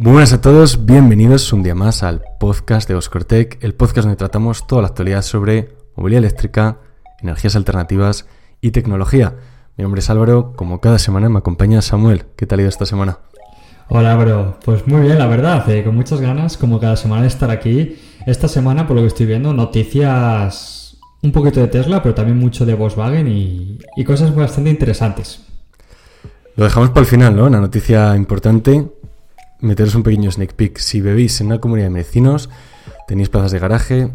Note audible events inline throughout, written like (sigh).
Buenas a todos, bienvenidos un día más al podcast de Oscortec, el podcast donde tratamos toda la actualidad sobre movilidad eléctrica, energías alternativas y tecnología. Mi nombre es Álvaro, como cada semana me acompaña Samuel. ¿Qué tal ha ido esta semana? Hola, bro. Pues muy bien, la verdad, eh, con muchas ganas, como cada semana, de estar aquí. Esta semana, por lo que estoy viendo, noticias un poquito de Tesla, pero también mucho de Volkswagen y cosas bastante interesantes. Lo dejamos para el final, ¿no? Una noticia importante meteros un pequeño sneak peek. Si bebéis en una comunidad de vecinos, tenéis plazas de garaje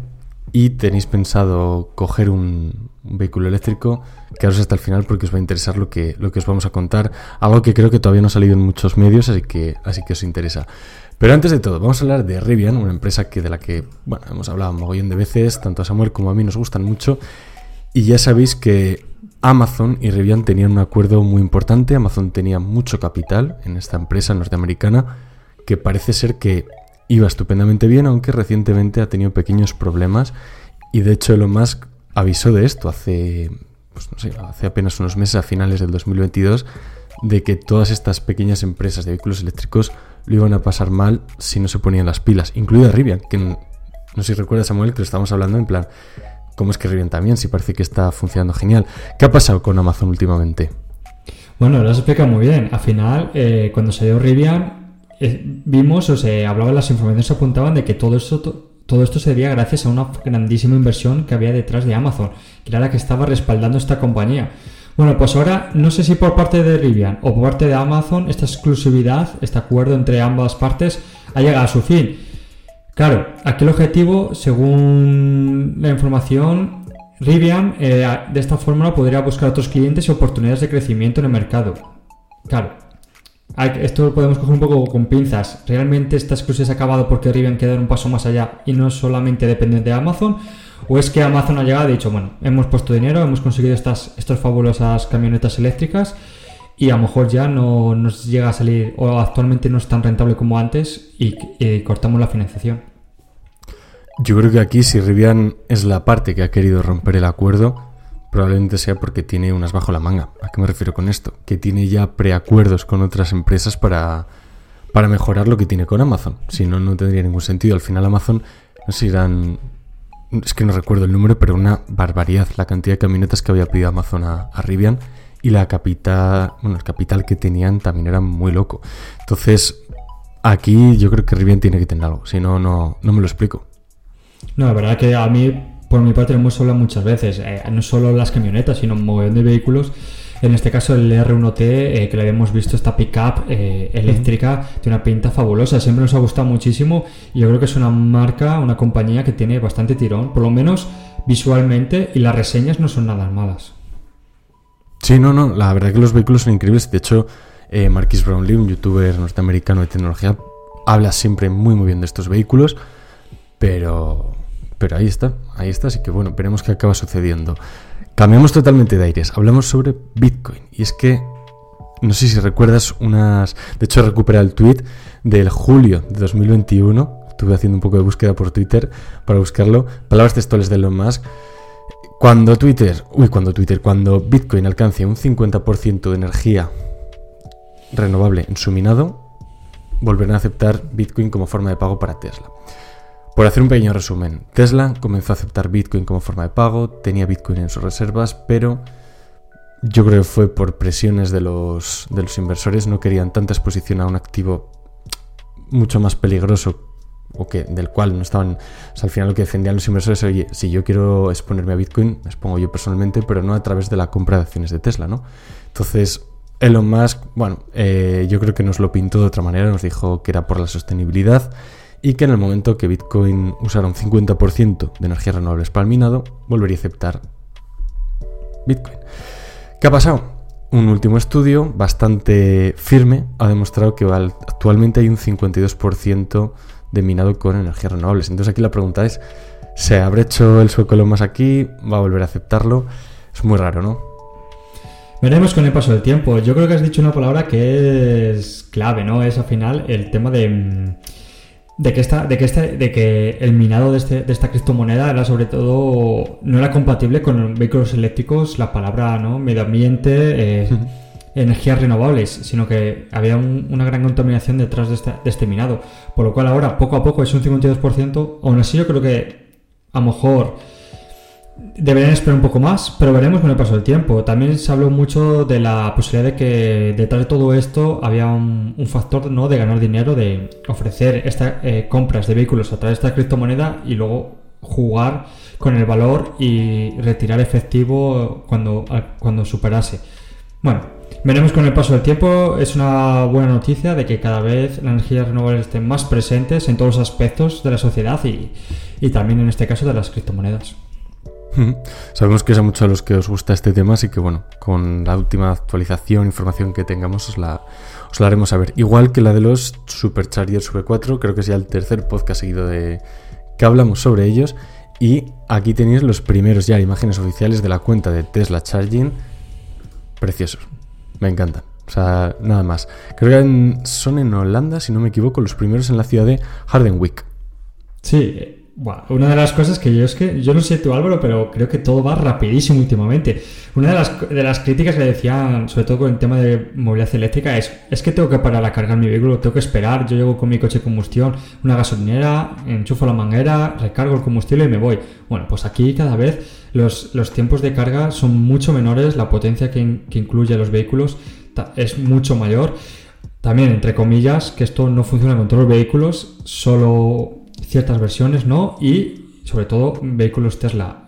y tenéis pensado coger un, vehículo eléctrico, quedaros hasta el final porque os va a interesar lo que, lo que os vamos a contar. Algo que creo que todavía no ha salido en muchos medios, así que, así que os interesa. Pero antes de todo, vamos a hablar de Rivian, una empresa que de la que bueno, hemos hablado un mogollón de veces, tanto a Samuel como a mí nos gustan mucho. Y ya sabéis que Amazon y Rivian tenían un acuerdo muy importante. Amazon tenía mucho capital en esta empresa norteamericana que parece ser que iba estupendamente bien, aunque recientemente ha tenido pequeños problemas. Y de hecho Elon Musk avisó de esto hace, pues no sé, hace apenas unos meses, a finales del 2022, de que todas estas pequeñas empresas de vehículos eléctricos lo iban a pasar mal si no se ponían las pilas, incluida Rivian, que no sé si recuerdas Samuel que lo estamos hablando en plan, ¿cómo es que Rivian también? Si parece que está funcionando genial. ¿Qué ha pasado con Amazon últimamente? Bueno, lo has explicado muy bien. Al final, eh, cuando salió Rivian, eh, vimos, o sea, hablaban las informaciones apuntaban de que todo esto, todo esto se gracias a una grandísima inversión que había detrás de Amazon, que era la que estaba respaldando esta compañía. Bueno, pues ahora no sé si por parte de Rivian o por parte de Amazon esta exclusividad, este acuerdo entre ambas partes ha llegado a su fin. Claro, aquí el objetivo, según la información, Rivian eh, de esta forma podría buscar otros clientes y oportunidades de crecimiento en el mercado. Claro, esto lo podemos coger un poco con pinzas. ¿Realmente esta exclusión se ha acabado porque Rivian queda un paso más allá y no solamente depende de Amazon? ¿O es que Amazon ha llegado y ha dicho, bueno, hemos puesto dinero, hemos conseguido estas, estas fabulosas camionetas eléctricas y a lo mejor ya no nos llega a salir o actualmente no es tan rentable como antes y, cortamos la financiación? Yo creo que aquí si Rivian es la parte que ha querido romper el acuerdo, probablemente sea porque tiene unas bajo la manga. ¿A qué me refiero con esto? Que tiene ya preacuerdos con otras empresas para, para mejorar lo que tiene con Amazon. Si no, no tendría ningún sentido. Al final Amazon, no sé si eran... Es que no recuerdo el número, pero una barbaridad la cantidad de camionetas que había pedido Amazon a, Rivian y la capital, bueno, el capital que tenían también era muy loco. Entonces, aquí yo creo que Rivian tiene que tener algo, si no, no, no me lo explico. No, la verdad que a mí por mi parte lo hemos hablado muchas veces, eh, no solo las camionetas, sino un montón de vehículos. En este caso el R1T, eh, que le habíamos visto esta pickup eh, eléctrica, tiene una pinta fabulosa, siempre nos ha gustado muchísimo y yo creo que es una marca, una compañía que tiene bastante tirón, por lo menos visualmente, y las reseñas no son nada malas. Sí, no, no, la verdad que los vehículos son increíbles. De hecho, Marquis Brownlee, un youtuber norteamericano de tecnología, habla siempre muy muy bien de estos vehículos, pero pero ahí está, ahí está, así que bueno, veremos qué acaba sucediendo. Cambiamos totalmente de aires, hablamos sobre Bitcoin. Y es que, no sé si recuerdas unas... De hecho, recupera el tweet del julio de 2021. Estuve haciendo un poco de búsqueda por Twitter para buscarlo. Palabras textuales de Elon Musk. Cuando Twitter, uy, cuando Twitter, cuando Bitcoin alcance un 50% de energía renovable en su minado, volverán a aceptar Bitcoin como forma de pago para Tesla. Por hacer un pequeño resumen, Tesla comenzó a aceptar Bitcoin como forma de pago, tenía Bitcoin en sus reservas, pero yo creo que fue por presiones de los, de los inversores, no querían tanta exposición a un activo mucho más peligroso o que del cual no estaban, o sea, al final lo que defendían los inversores, oye, si yo quiero exponerme a Bitcoin, expongo yo personalmente, pero no a través de la compra de acciones de Tesla, ¿no? Entonces, Elon Musk, bueno, eh, yo creo que nos lo pintó de otra manera, nos dijo que era por la sostenibilidad y que en el momento que Bitcoin usara un 50% de energías renovables para el minado, volvería a aceptar Bitcoin. ¿Qué ha pasado? Un último estudio bastante firme ha demostrado que actualmente hay un 52% de minado con energías renovables. Entonces aquí la pregunta es, ¿se habrá hecho el sueco lo más aquí? ¿Va a volver a aceptarlo? Es muy raro, ¿no? Veremos con el paso del tiempo. Yo creo que has dicho una palabra que es clave, ¿no? Es al final el tema de mm, de que, esta, de, que de que el minado de, este, de esta criptomoneda era sobre todo no era compatible con vehículos eléctricos, la palabra ¿no? medio ambiente, eh, energías renovables, sino que había una gran contaminación detrás de, de este minado. Por lo cual ahora, poco a poco, es un 52%. Aún así, yo creo que a lo mejor Deberían esperar un poco más, pero veremos con el paso del tiempo. También se habló mucho de la posibilidad de que detrás de todo esto había un, factor ¿no? de ganar dinero, de ofrecer estas eh, compras de vehículos a través de esta criptomoneda y luego jugar con el valor y retirar efectivo cuando, cuando superase. Bueno, veremos con el paso del tiempo. Es una buena noticia de que cada vez las energías renovables estén más presentes en todos los aspectos de la sociedad y, también en este caso de las criptomonedas. Sabemos que es a muchos a los que os gusta este tema, así que bueno, con la última actualización, información que tengamos, os la, os la haremos saber. Igual que la de los Superchargers V4, creo que es ya el tercer podcast seguido de que hablamos sobre ellos. Y aquí tenéis los primeros ya imágenes oficiales de la cuenta de Tesla Charging. Preciosos. Me encantan. O sea, nada más. Creo que son en Holanda, si no me equivoco, los primeros en la ciudad de Hardenwick. Sí, una de las cosas que yo es que, yo no sé tú Álvaro, pero creo que todo va rapidísimo últimamente. Una de las, de las críticas que decían, sobre todo con el tema de movilidad eléctrica, es, es que tengo que parar a cargar mi vehículo, tengo que esperar, yo llego con mi coche de combustión, una gasolinera, enchufo la manguera, recargo el combustible y me voy. Bueno, pues aquí cada vez los, los tiempos de carga son mucho menores, la potencia que, que incluye los vehículos es mucho mayor. También, entre comillas, que esto no funciona con todos los vehículos, solo ciertas versiones, ¿no? Y sobre todo vehículos Tesla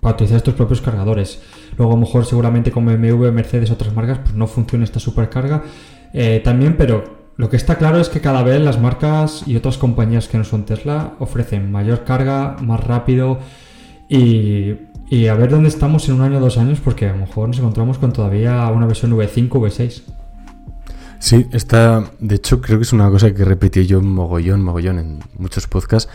para utilizar estos propios cargadores. Luego a lo mejor seguramente con BMW, Mercedes, otras marcas, pues no funciona esta supercarga eh, también, pero lo que está claro es que cada vez las marcas y otras compañías que no son Tesla ofrecen mayor carga, más rápido y, y a ver dónde estamos en un año o dos años porque a lo mejor nos encontramos con todavía una versión V5 o V6. Sí, está, de hecho creo que es una cosa que repetí yo mogollón, mogollón en muchos podcasts,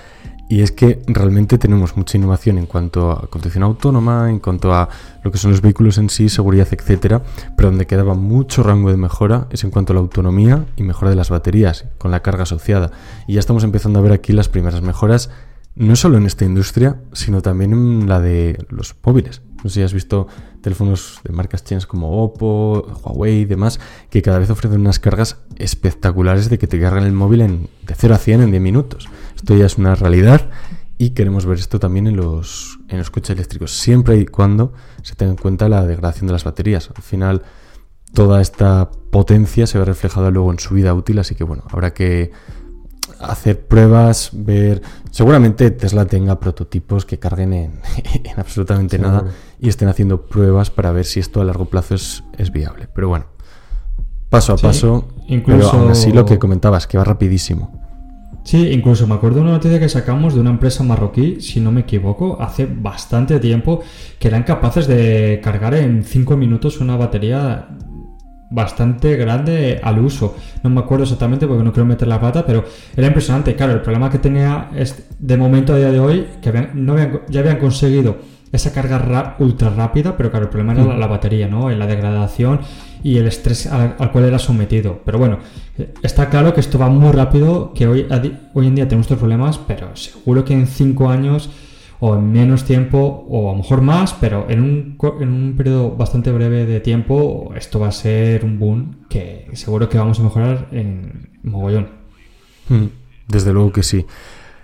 y es que realmente tenemos mucha innovación en cuanto a conducción autónoma, en cuanto a lo que son los vehículos en sí, seguridad, etcétera, pero donde quedaba mucho rango de mejora es en cuanto a la autonomía y mejora de las baterías, con la carga asociada. Y ya estamos empezando a ver aquí las primeras mejoras, no solo en esta industria, sino también en la de los móviles. No sé si has visto teléfonos de marcas chinas como Oppo, Huawei y demás, que cada vez ofrecen unas cargas espectaculares de que te cargan el móvil en, de 0 a 100 en 10 minutos. Esto ya es una realidad y queremos ver esto también en los, en los coches eléctricos, siempre y cuando se tenga en cuenta la degradación de las baterías. Al final, toda esta potencia se ve reflejada luego en su vida útil, así que bueno, habrá que hacer pruebas, ver. Seguramente Tesla tenga prototipos que carguen en, (laughs) absolutamente nada y estén haciendo pruebas para ver si esto a largo plazo es, viable. Pero bueno, paso a paso. Incluso... Pero aún así lo que comentabas, que va rapidísimo. Sí, incluso me acuerdo de una noticia que sacamos de una empresa marroquí, si no me equivoco, hace bastante tiempo, que eran capaces de cargar en 5 minutos una batería bastante grande al uso. No me acuerdo exactamente porque no quiero meter la pata, pero era impresionante. Claro, el problema que tenía es, de momento a día de hoy, que no ya habían conseguido esa carga ultra rápida, pero claro, el problema era la, batería, ¿no? En la degradación y el estrés al, cual era sometido. Pero bueno, está claro que esto va muy rápido, que hoy, hoy en día tenemos estos problemas, pero seguro que en 5 años o en menos tiempo, o a lo mejor más, pero en un, en un periodo bastante breve de tiempo, esto va a ser un boom que seguro que vamos a mejorar en mogollón. Hmm, desde luego que sí.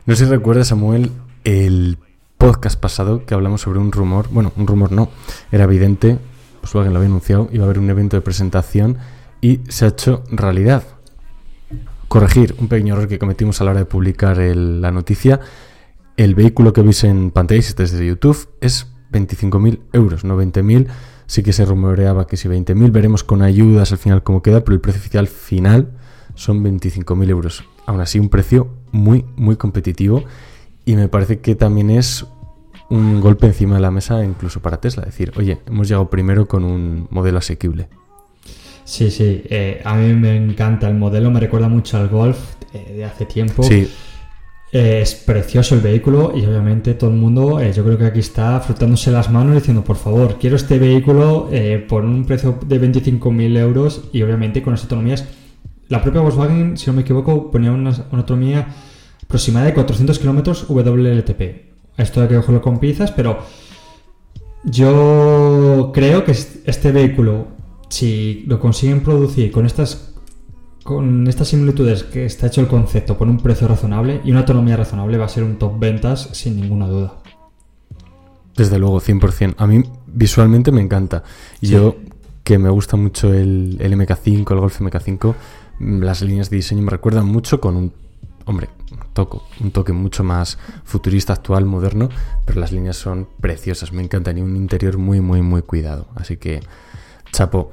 No sé si recuerdas, Samuel, el podcast pasado que hablamos sobre un rumor, bueno, un rumor no, era evidente, pues alguien lo había anunciado, iba a haber un evento de presentación y se ha hecho realidad. Corregir un pequeño error que cometimos a la hora de publicar la noticia el vehículo que veis en pantalla, si desde YouTube, es 25.000 euros, no 20.000. Sí que se rumoreaba que si 20.000, veremos con ayudas al final cómo queda, pero el precio oficial final son 25.000 euros. Aún así, un precio muy, muy competitivo y me parece que también es un golpe encima de la mesa incluso para Tesla. Decir, oye, hemos llegado primero con un modelo asequible. Sí, sí, eh, a mí me encanta el modelo, me recuerda mucho al Golf eh, de hace tiempo. Sí, es precioso el vehículo y obviamente todo el mundo, eh, yo creo que aquí está frotándose las manos diciendo, por favor, quiero este vehículo eh, por un precio de 25.000 euros y obviamente con las autonomías. La propia Volkswagen, si no me equivoco, ponía una, autonomía aproximada de 400 kilómetros WLTP. Esto hay que cogerlo con pinzas, pero yo creo que este vehículo si lo consiguen producir con estas con estas similitudes que está hecho el concepto por un precio razonable y una autonomía razonable va a ser un top ventas sin ninguna duda. Desde luego, 100%. A mí visualmente me encanta. Yo, que me gusta mucho el, el MK5, el Golf MK5, mm, las líneas de diseño me recuerdan mucho con un, hombre, un toque, un toque mucho más futurista, actual, moderno, pero las líneas son preciosas, me encantan y un interior muy, muy, muy cuidado. Así que, chapo.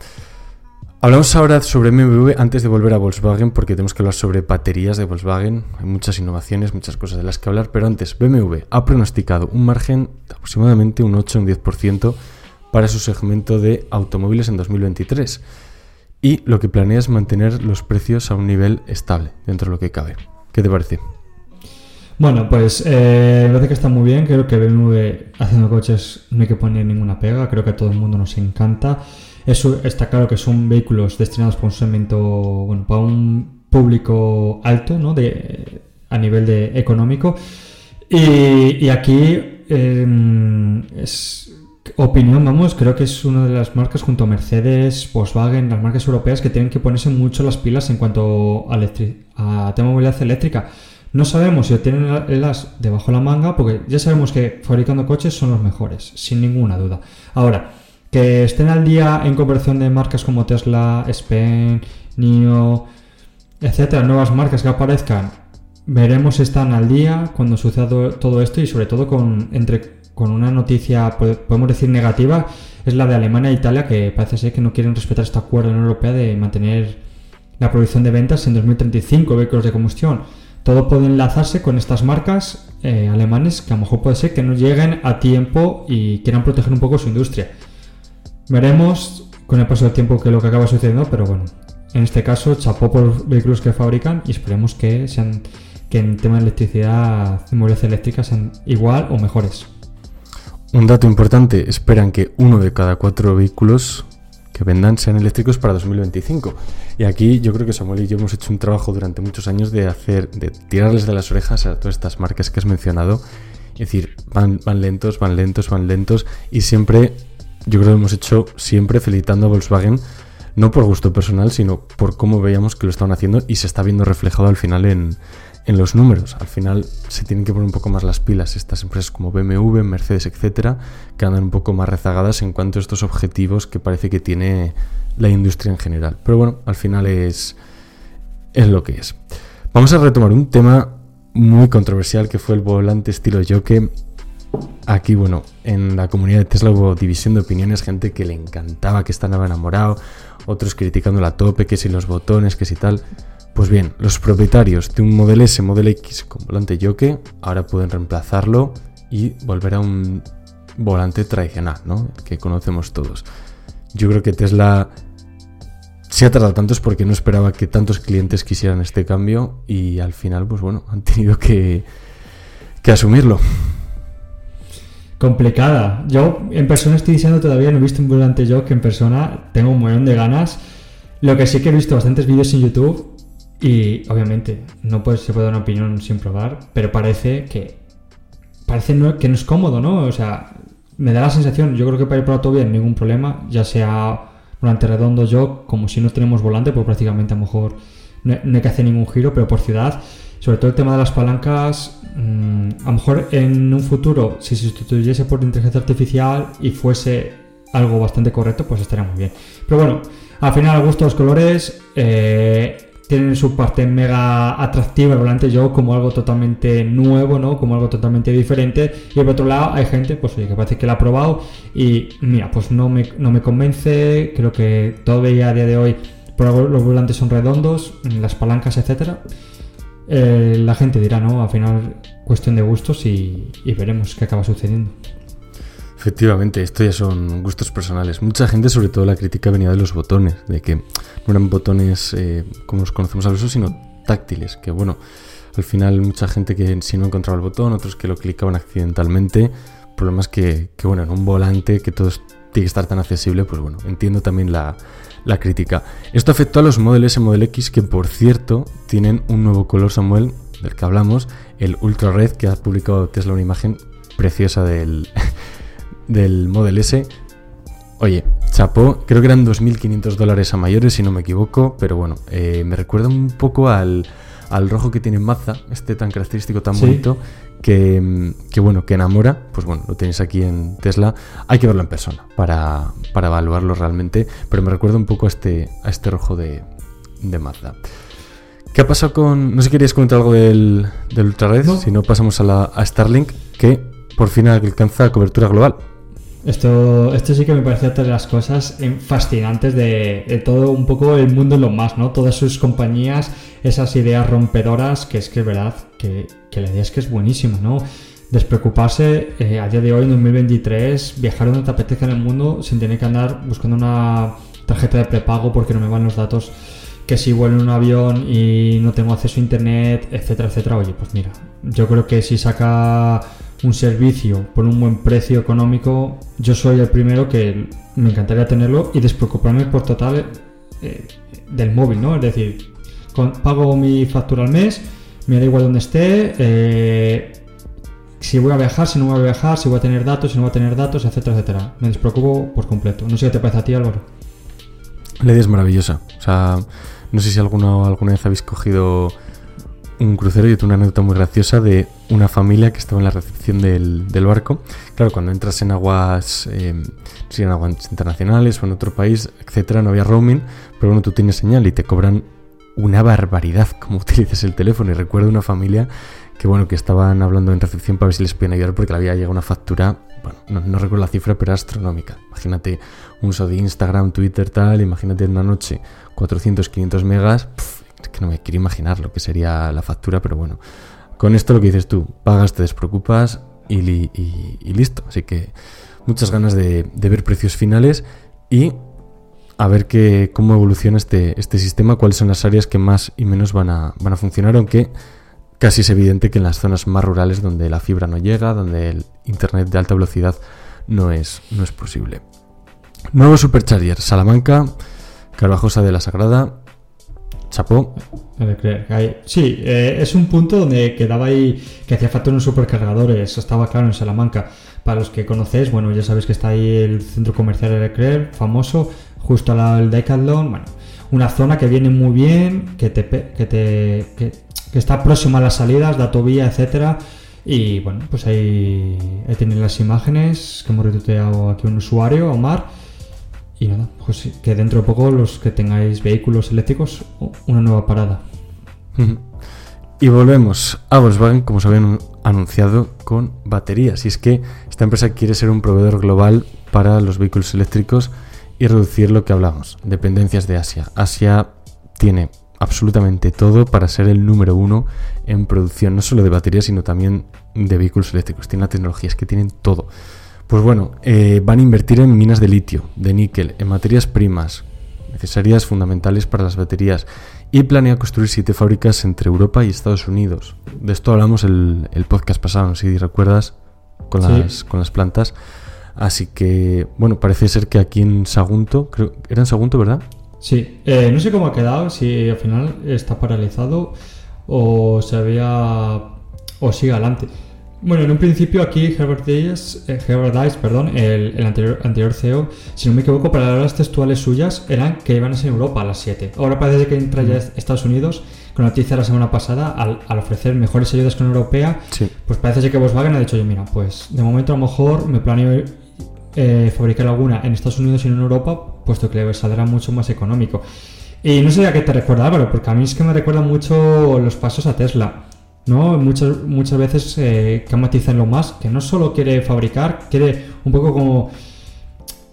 Hablamos ahora sobre BMW antes de volver a Volkswagen porque tenemos que hablar sobre baterías de Volkswagen. Hay muchas innovaciones, muchas cosas de las que hablar, pero antes BMW ha pronosticado un margen de aproximadamente un 8 o un 10% para su segmento de automóviles en 2023 y lo que planea es mantener los precios a un nivel estable dentro de lo que cabe. ¿Qué te parece? Bueno, pues eh, me parece que está muy bien. Creo que BMW haciendo coches no hay que poner ninguna pega. Creo que a todo el mundo nos encanta. Está claro que son vehículos destinados para un segmento, bueno, para un público alto, ¿no? De, a nivel de económico. Y, aquí em, es opinión, vamos, creo que es una de las marcas junto a Mercedes, Volkswagen, las marcas europeas que tienen que ponerse mucho las pilas en cuanto a, tema de movilidad eléctrica. No sabemos si tienen el as debajo de la manga, porque ya sabemos que fabricando coches son los mejores, sin ninguna duda. Ahora, que estén al día en conversión de marcas como Tesla, Spen, NIO, etcétera, nuevas marcas que aparezcan, veremos si están al día cuando suceda todo esto y sobre todo con, entre, con una noticia, podemos decir negativa, es la de Alemania e Italia, que parece ser que no quieren respetar este acuerdo en Europea de mantener la producción de ventas en 2035 vehículos de combustión. Todo puede enlazarse con estas marcas eh, alemanes que a lo mejor puede ser que no lleguen a tiempo y quieran proteger un poco su industria. Veremos con el paso del tiempo que lo que acaba sucediendo, pero bueno, en este caso chapó por los vehículos que fabrican y esperemos que sean que en tema de electricidad, de movilidad eléctrica sean igual o mejores. Un dato importante, esperan que uno de cada cuatro vehículos que vendan sean eléctricos para 2025. Y aquí yo creo que Samuel y yo hemos hecho un trabajo durante muchos años de hacer, de tirarles de las orejas a todas estas marcas que has mencionado. Es decir, van lentos, van lentos, van lentos y siempre yo creo que hemos hecho siempre felicitando a Volkswagen, no por gusto personal, sino por cómo veíamos que lo estaban haciendo y se está viendo reflejado al final en, los números. Al final se tienen que poner un poco más las pilas estas empresas como BMW, Mercedes, etcétera, que andan un poco más rezagadas en cuanto a estos objetivos que parece que tiene la industria en general. Pero bueno, al final es, es lo que es. Vamos a retomar un tema muy controversial que fue el volante estilo Joke Aquí, bueno, en la comunidad de Tesla hubo división de opiniones, gente que le encantaba, que estaba enamorado, otros criticando la tope, que si los botones, que si tal. Pues bien, los propietarios de un Model S, Model X con volante yoke ahora pueden reemplazarlo y volver a un volante tradicional, ¿no? Que conocemos todos. Yo creo que Tesla se ha tardado tanto es porque no esperaba que tantos clientes quisieran este cambio y al final, pues bueno, han tenido que, que asumirlo complicada. Yo en persona estoy diciendo todavía, no he visto un volante yo que en persona tengo un montón de ganas. Lo que sí que he visto bastantes vídeos en YouTube y obviamente no puede, se puede dar una opinión sin probar, pero parece que parece que no es cómodo, ¿no? O sea, me da la sensación, yo creo que para ir por autovía ningún problema, ya sea volante redondo yo, como si no tenemos volante, pues prácticamente a lo mejor no, no hay que hacer ningún giro, pero por ciudad sobre todo el tema de las palancas, mm, a lo mejor en un futuro, si se sustituyese por inteligencia artificial y fuese algo bastante correcto, pues estaría muy bien. Pero bueno, al final, a gusto los colores, eh, tienen su parte mega atractiva volante yo como algo totalmente nuevo, ¿no? Como algo totalmente diferente. Y por otro lado hay gente, pues oye, que parece que la ha probado y mira, pues no me, no me convence. Creo que todavía a día de hoy por los volantes son redondos, las palancas, etcétera. Eh, la gente dirá, ¿no? Al final, cuestión de gustos y, veremos qué acaba sucediendo. Efectivamente, esto ya son gustos personales. Mucha gente, sobre todo, la crítica venía de los botones, de que no eran botones eh, como los conocemos al uso, sino táctiles. Que bueno, al final, mucha gente que si no encontraba el botón, otros que lo clicaban accidentalmente. Problemas que, que bueno, en un volante que todo tiene que estar tan accesible, pues bueno, entiendo también la, la crítica. Esto afectó a los Model S Model X, que por cierto tienen un nuevo color, Samuel, del que hablamos, el Ultra Red, que ha publicado Tesla una imagen preciosa del, (laughs) del Model S. Oye, chapó, creo que eran 2.500 dólares a mayores, si no me equivoco, pero bueno, eh, me recuerda un poco al, al rojo que tiene Mazda, este tan característico, tan Sí. bonito, que, que, bueno, que enamora, pues bueno, lo tenéis aquí en Tesla, hay que verlo en persona para, para evaluarlo realmente, pero me recuerda un poco a este, a este rojo de, de Mazda. ¿Qué ha pasado con...? No sé si querías comentar algo del, del Ultrared, No. si no pasamos a, la, a Starlink, que por fin alcanza cobertura global. Esto, esto sí que me parece otra de las cosas eh, fascinantes de, todo un poco el mundo en lo más, ¿no? Todas sus compañías, esas ideas rompedoras, que es que es verdad que, la idea es que es buenísima, ¿no? Despreocuparse eh, a día de hoy, en 2023, viajar donde te apetezca en el mundo sin tener que andar buscando una tarjeta de prepago porque no me van los datos, que si vuelo en un avión y no tengo acceso a internet, etcétera, etcétera. Oye, pues mira, yo creo que si saca un servicio por un buen precio económico, yo soy el primero que me encantaría tenerlo y despreocuparme por total eh, del móvil, ¿no? Es decir, pago mi factura al mes, me da igual donde esté, eh, si voy a viajar, si no voy a viajar, si voy a tener datos, si no voy a tener datos, etcétera, etcétera. Me despreocupo por completo. No sé qué te parece a ti, Álvaro. La idea es maravillosa. O sea, no sé si alguno, alguna vez habéis cogido un crucero. Yo tengo una anécdota muy graciosa de una familia que estaba en la recepción del, del barco. Claro, cuando entras en aguas, eh, en aguas internacionales o en otro país, etcétera, no había roaming, pero bueno, tú tienes señal y te cobran una barbaridad (laughs) como utilices el teléfono. Y recuerdo una familia que bueno, que estaban hablando en recepción para ver si les podían ayudar porque le había llegado una factura, bueno, no, recuerdo la cifra, pero astronómica. Imagínate un uso de Instagram, Twitter, tal, imagínate en una noche 400, 500 megas, es que no me quiero imaginar lo que sería la factura, pero bueno, con esto lo que dices tú, pagas, te despreocupas y, li- y- y listo. Así que muchas ganas de, ver precios finales y a ver cómo evoluciona este, este sistema, cuáles son las áreas que más y menos van a, van a funcionar, aunque casi es evidente que en las zonas más rurales donde la fibra no llega, donde el internet de alta velocidad no es, no es posible. Nuevo Supercharger, Salamanca, Carvajosa de la Sagrada, Chapó, Sí, eh, es un punto donde quedaba ahí que hacía falta unos supercargadores. Estaba claro en Salamanca. Para los que conocéis, bueno, ya sabéis que está ahí el centro comercial de Creer, famoso, justo al lado del Decathlon. Bueno, una zona que viene muy bien, que te, que te que, está próxima a las salidas, de autovía, etcétera. Y bueno, pues ahí, ahí tenéis las imágenes que hemos retuiteado aquí un usuario, Omar. Y nada, pues que dentro de poco los que tengáis vehículos eléctricos, una nueva parada. Y volvemos a Volkswagen, como os habían anunciado, con baterías. Y es que esta empresa quiere ser un proveedor global para los vehículos eléctricos y reducir lo que hablamos, dependencias de Asia. Asia tiene absolutamente todo para ser el número uno en producción, no solo de baterías, sino también de vehículos eléctricos. Tiene la tecnología, es que tienen todo. Pues bueno, eh, van a invertir en minas de litio, de níquel, en materias primas necesarias fundamentales para las baterías y planea construir siete fábricas entre Europa y Estados Unidos. De esto hablamos el, el podcast pasado, no si recuerdas, con Sí. las, con las plantas. Así que, bueno, parece ser que aquí en Sagunto, creo, era en Sagunto, ¿verdad? Sí, eh, no sé cómo ha quedado, si al final está paralizado o se había o sigue adelante. Bueno, en un principio aquí Herbert Dice, eh, Herbert Dice, perdón, el, el anterior, anterior CEO, si no me equivoco, palabras textuales suyas eran que iban a ser en Europa a las 7. Ahora parece que entra ya Estados Unidos, con noticia la semana pasada, al, al ofrecer mejores ayudas la europea, Sí. pues parece que Volkswagen ha dicho, oye, mira, pues de momento a lo mejor me planeo eh, fabricar alguna en Estados Unidos y no en Europa, puesto que le saldrá mucho más económico. Y no sé a qué te recuerda Álvaro, porque a mí es que me recuerda mucho los pasos a Tesla. ¿No? Muchas, muchas veces eh, que matizan lo más, que no solo quiere fabricar, quiere un poco como,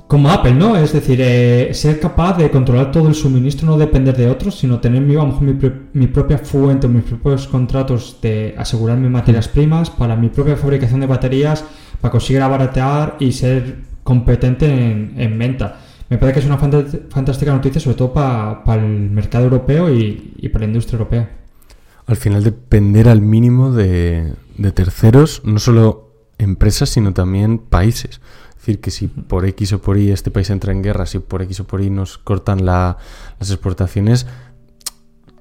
como Apple, ¿no? Es decir, eh, ser capaz de controlar todo el suministro, no depender de otros, sino tener mi, a lo mejor mi, mi propia fuente, mis propios contratos de asegurarme materias primas para mi propia fabricación de baterías, para conseguir abaratear y ser competente en, en venta. Me parece que es una fantástica noticia, sobre todo para el mercado europeo y para la industria europea. Al final depender al mínimo de, de terceros, no solo empresas, sino también países. Es decir, que si por X o por Y este país entra en guerra, si por X o por Y nos cortan la- las exportaciones,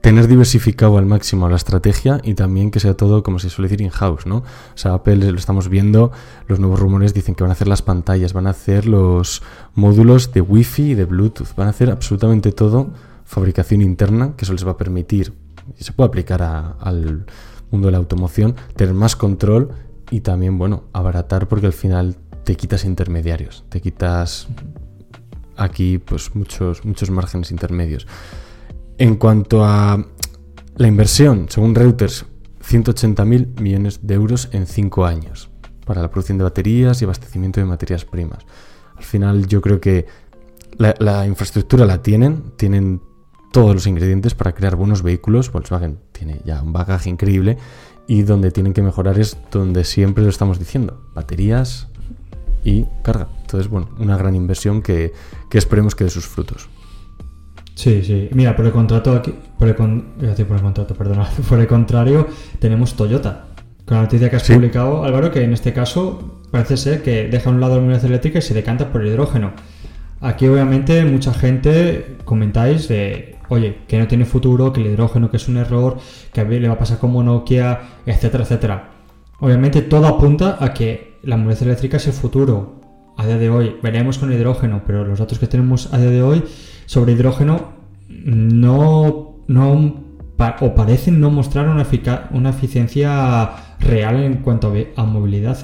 tener diversificado al máximo la estrategia y también que sea todo, como se suele decir, in-house, ¿no? O sea, Apple lo estamos viendo, los nuevos rumores dicen que van a hacer las pantallas, van a hacer los módulos de Wi-Fi y de Bluetooth, van a hacer absolutamente todo fabricación interna, que eso les va a permitir, y se puede aplicar al mundo de la automoción, tener más control y también, bueno, abaratar porque al final te quitas intermediarios, te quitas aquí pues muchos, muchos márgenes intermedios. En cuanto a la inversión, según Reuters, 180.000 millones de euros en 5 años para la producción de baterías y abastecimiento de materias primas. Al final yo creo que la, infraestructura la tienen, tienen todos los ingredientes para crear buenos vehículos. Volkswagen tiene ya un bagaje increíble y donde tienen que mejorar es donde siempre lo estamos diciendo, baterías y carga. Entonces, bueno, una gran inversión que, que esperemos que dé sus frutos. Sí, sí. Mira, por el contrato aquí, por el, por el contrato, perdona, (laughs) por el contrario, tenemos Toyota. Con la noticia que has publicado, Álvaro, que en este caso parece ser que deja a un lado la unidad eléctrica y se decanta por el hidrógeno. Aquí obviamente mucha gente comentáis de, oye, que no tiene futuro, que el hidrógeno que es un error, que le va a pasar como Nokia, etcétera, etcétera. Obviamente todo apunta a que la movilidad eléctrica es el futuro. A día de hoy veremos con hidrógeno, pero los datos que tenemos a día de hoy sobre hidrógeno no, no o parecen no mostrar una, una eficiencia real en cuanto a, movilidad.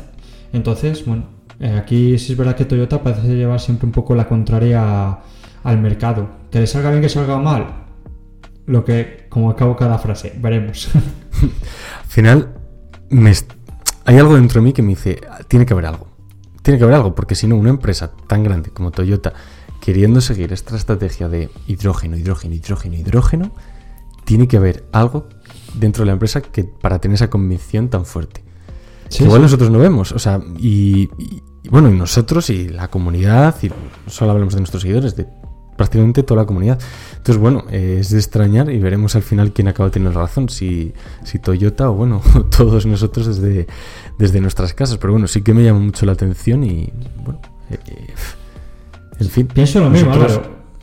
Entonces, bueno, eh, aquí sí es verdad que Toyota parece llevar siempre un poco la contraria al mercado. Que le salga bien, que salga mal. Lo que, como acabo cada frase, veremos. (laughs) Al final, hay algo dentro de mí que me dice, tiene que haber algo. Tiene que haber algo, porque si no, una empresa tan grande como Toyota queriendo seguir esta estrategia de hidrógeno, hidrógeno, hidrógeno, hidrógeno, tiene que haber algo dentro de la empresa que para tener esa convicción tan fuerte. igual nosotros no vemos, o sea, y, bueno, y nosotros y la comunidad, y no solo hablamos de nuestros seguidores, de prácticamente toda la comunidad. Entonces, bueno, es de extrañar y veremos al final quién acaba teniendo razón, si, si Toyota o bueno, (laughs) todos nosotros desde, desde nuestras casas. Pero bueno, sí que me llama mucho la atención y bueno, eh, en fin. Pienso lo mismo,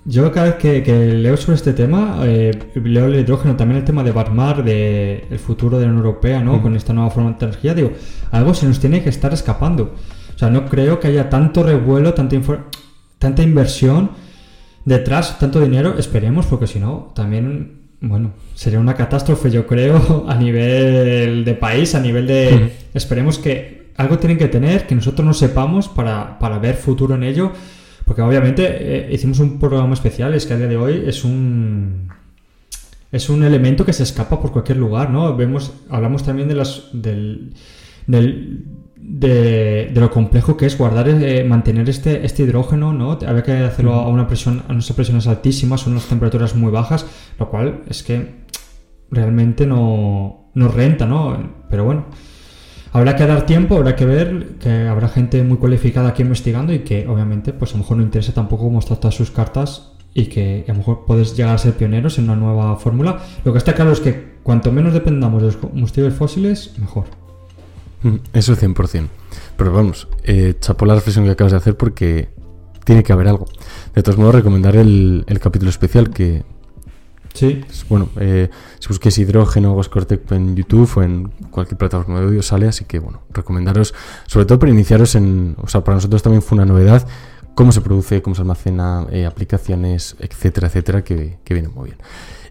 Yo cada vez que, leo sobre este tema, eh, leo el hidrógeno, también el tema de Barmar, de el futuro de la Unión Europea, ¿no? Con esta nueva forma de energía, digo, algo se nos tiene que estar escapando. O sea, no creo que haya tanto revuelo, tanta, tanta inversión detrás, tanto dinero, esperemos, porque si no, también, bueno, sería una catástrofe, yo creo, (laughs) a nivel de país, a nivel de... Esperemos que algo tienen que tener, que nosotros no sepamos para, para ver futuro en ello porque obviamente eh, hicimos un programa especial, es que a día de hoy es un es un elemento que se escapa por cualquier lugar, ¿no? Vemos, hablamos también de las del, de, lo complejo que es guardar, eh, mantener este, este hidrógeno, ¿no? Había que hacerlo a una presión, a unas presiones altísimas, son unas temperaturas muy bajas, lo cual es que realmente no, no renta, ¿no? Pero bueno, Habrá que dar tiempo, habrá que ver que habrá gente muy cualificada aquí investigando y que obviamente pues a lo mejor no interesa tampoco mostrar todas sus cartas y que a lo mejor puedes llegar a ser pioneros en una nueva fórmula. Lo que está claro es que cuanto menos dependamos de los combustibles fósiles, mejor. Mm, eso es 100%. Pero vamos, eh, chapó la reflexión que acabas de hacer porque tiene que haber algo. De todos modos, recomendar el, el capítulo especial que, Sí. Bueno, eh, si busquéis hidrógeno o Scortec en YouTube o en cualquier plataforma de audio sale, así que bueno, recomendaros, sobre todo para iniciaros en, o sea, para nosotros también fue una novedad, cómo se produce, cómo se almacena, eh, aplicaciones, etcétera, etcétera, que, que viene muy bien.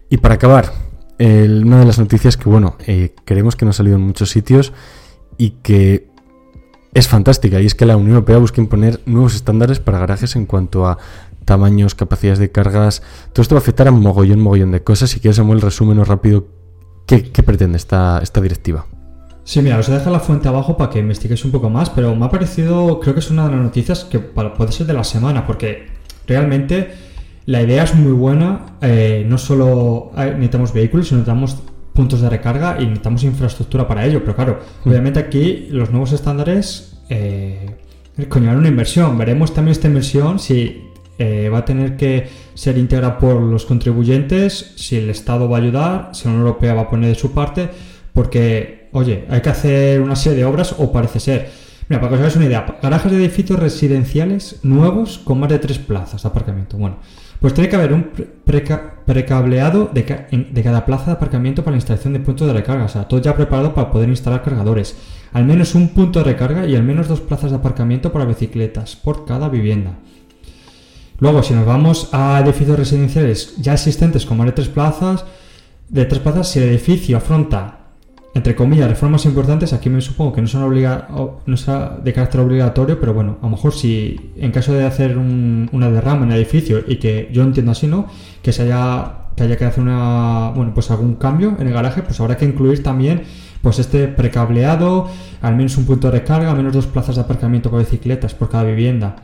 Y para acabar, una de las noticias que, bueno, eh, creemos que no ha salido en muchos sitios y que es fantástica, y es que la Unión Europea busca imponer nuevos estándares para garajes en cuanto a tamaños, capacidades de cargas. Todo esto va a afectar a mogollón, mogollón de cosas. Si quieres, Samuel, resúmenos rápido qué, pretende esta, esta directiva. Sí, mira, os dejar la fuente abajo para que investiguéis un poco más, pero me ha parecido, creo que es una de las noticias que puede ser de la semana, porque realmente la idea es muy buena. Eh, no solo necesitamos vehículos, sino necesitamos puntos de recarga y necesitamos infraestructura para ello. Pero claro, mm. obviamente aquí los nuevos estándares eh, conllevan una inversión. Veremos también esta inversión si eh, va a tener que ser íntegra por los contribuyentes, si el Estado va a ayudar, si la Unión Europea va a poner de su parte, porque, oye, hay que hacer una serie de obras o parece ser. Mira, para que os hagáis una idea, garajes de edificios residenciales nuevos con más de tres plazas de aparcamiento. Bueno, Pues tiene que haber un precableado de, de, cada plaza de aparcamiento para la instalación de puntos de recarga. O sea, todo ya preparado para poder instalar cargadores. Al menos un punto de recarga y al menos dos plazas de aparcamiento para bicicletas por cada vivienda. Luego, si nos vamos a edificios residenciales ya existentes con más de tres plazas, de tres plazas, si el edificio afronta entre comillas, reformas importantes, aquí me supongo que no son, obliga no de carácter obligatorio, pero bueno, a lo mejor si en caso de hacer una derrama en el edificio y que yo entiendo así, ¿no? Que se haya que haya que hacer una bueno pues algún cambio en el garaje pues habrá que incluir también pues este precableado al menos un punto de recarga al menos dos plazas de aparcamiento con bicicletas por cada vivienda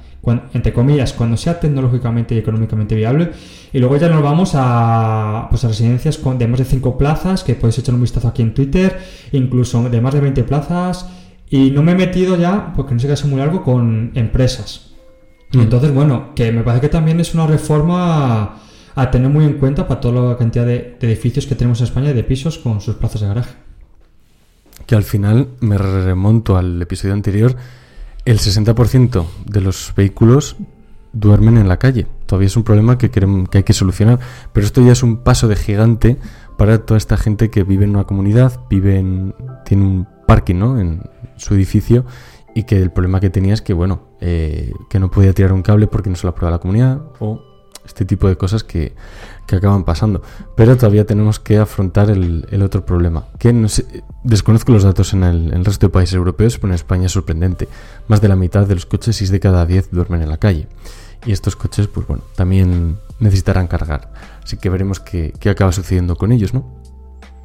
entre comillas, cuando sea tecnológicamente y económicamente viable. Y luego ya nos vamos a, pues a residencias con, de más de 5 plazas, que podéis echar un vistazo aquí en Twitter, incluso de más de 20 plazas. Y no me he metido ya, porque no sé qué es muy largo, con empresas. Mm. Entonces, bueno, que me parece que también es una reforma a tener muy en cuenta para toda la cantidad de, de edificios que tenemos en España de pisos con sus plazas de garaje. Que al final me remonto al episodio anterior el 60% de los vehículos duermen en la calle. Todavía es un problema que, que hay que solucionar, pero esto ya es un paso de gigante para toda esta gente que vive en una comunidad, vive en, tiene un parking ¿no? en su edificio y que el problema que tenía es que, bueno, eh, que no podía tirar un cable porque no se lo aprueba la comunidad o este tipo de cosas que, que acaban pasando. Pero todavía tenemos que afrontar el, otro problema, que no sé, desconozco los datos en el, resto de países europeos, pero en España es sorprendente. Más de la mitad de los coches, 6 de cada 10, duermen en la calle. Y estos coches, pues bueno, también necesitarán cargar. Así que veremos qué, qué acaba sucediendo con ellos, ¿no?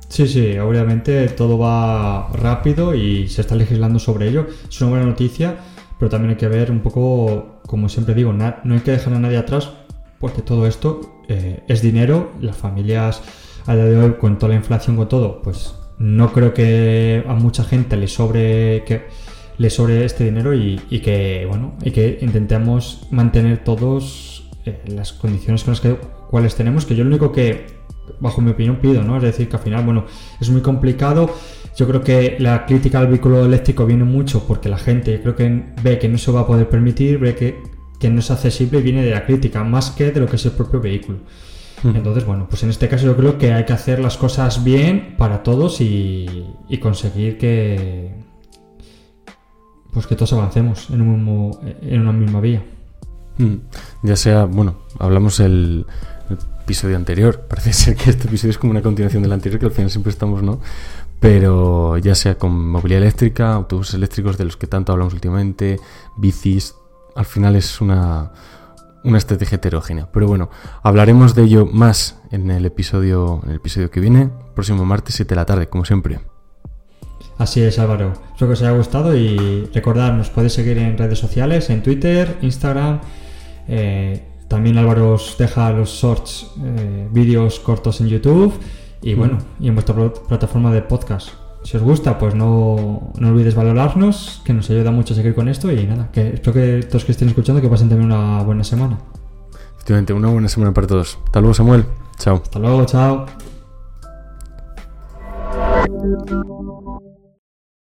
Sí, sí, obviamente todo va rápido y se está legislando sobre ello. Es una buena noticia, pero también hay que ver un poco, como siempre digo, no hay que dejar a nadie atrás porque todo esto eh, es dinero, las familias a día de hoy con toda la inflación, con todo, pues no creo que a mucha gente le sobre que le sobre este dinero y, que bueno y que intentemos mantener todos eh, las condiciones con las que cuales tenemos que yo lo único que bajo mi opinión pido no es decir que al final bueno es muy complicado. Yo creo que la crítica al vehículo eléctrico viene mucho porque la gente creo que ve que no se va a poder permitir ve que que no es accesible viene de la crítica, más que de lo que es el propio vehículo. Entonces, bueno, pues en este caso yo creo que hay que hacer las cosas bien para todos y, conseguir que pues que todos avancemos en, un en una misma vía. Ya sea, bueno, hablamos el, el, episodio anterior, (laughs) parece ser que este episodio es como una continuación del anterior, que al final siempre estamos, ¿no? Pero ya sea con movilidad eléctrica, autobuses eléctricos de los que tanto hablamos últimamente, bicis, al final es una, una estrategia heterogénea. Pero bueno, hablaremos de ello más en el episodio, en el episodio que viene, próximo martes 7 de la tarde, como siempre. Así es, Álvaro. Espero que os haya gustado y recordad, nos podéis seguir en redes sociales, en Twitter, Instagram. Eh, también Álvaro os deja los shorts, eh, vídeos cortos en YouTube y bueno, y en vuestra plataforma de podcast. Si os gusta, pues no, no olvides valorarnos, que nos ayuda mucho a seguir con esto y nada, que espero que todos que estén escuchando que pasen también una buena semana. Efectivamente, una buena semana para todos. Hasta luego, Samuel. Chao. Hasta luego, chao.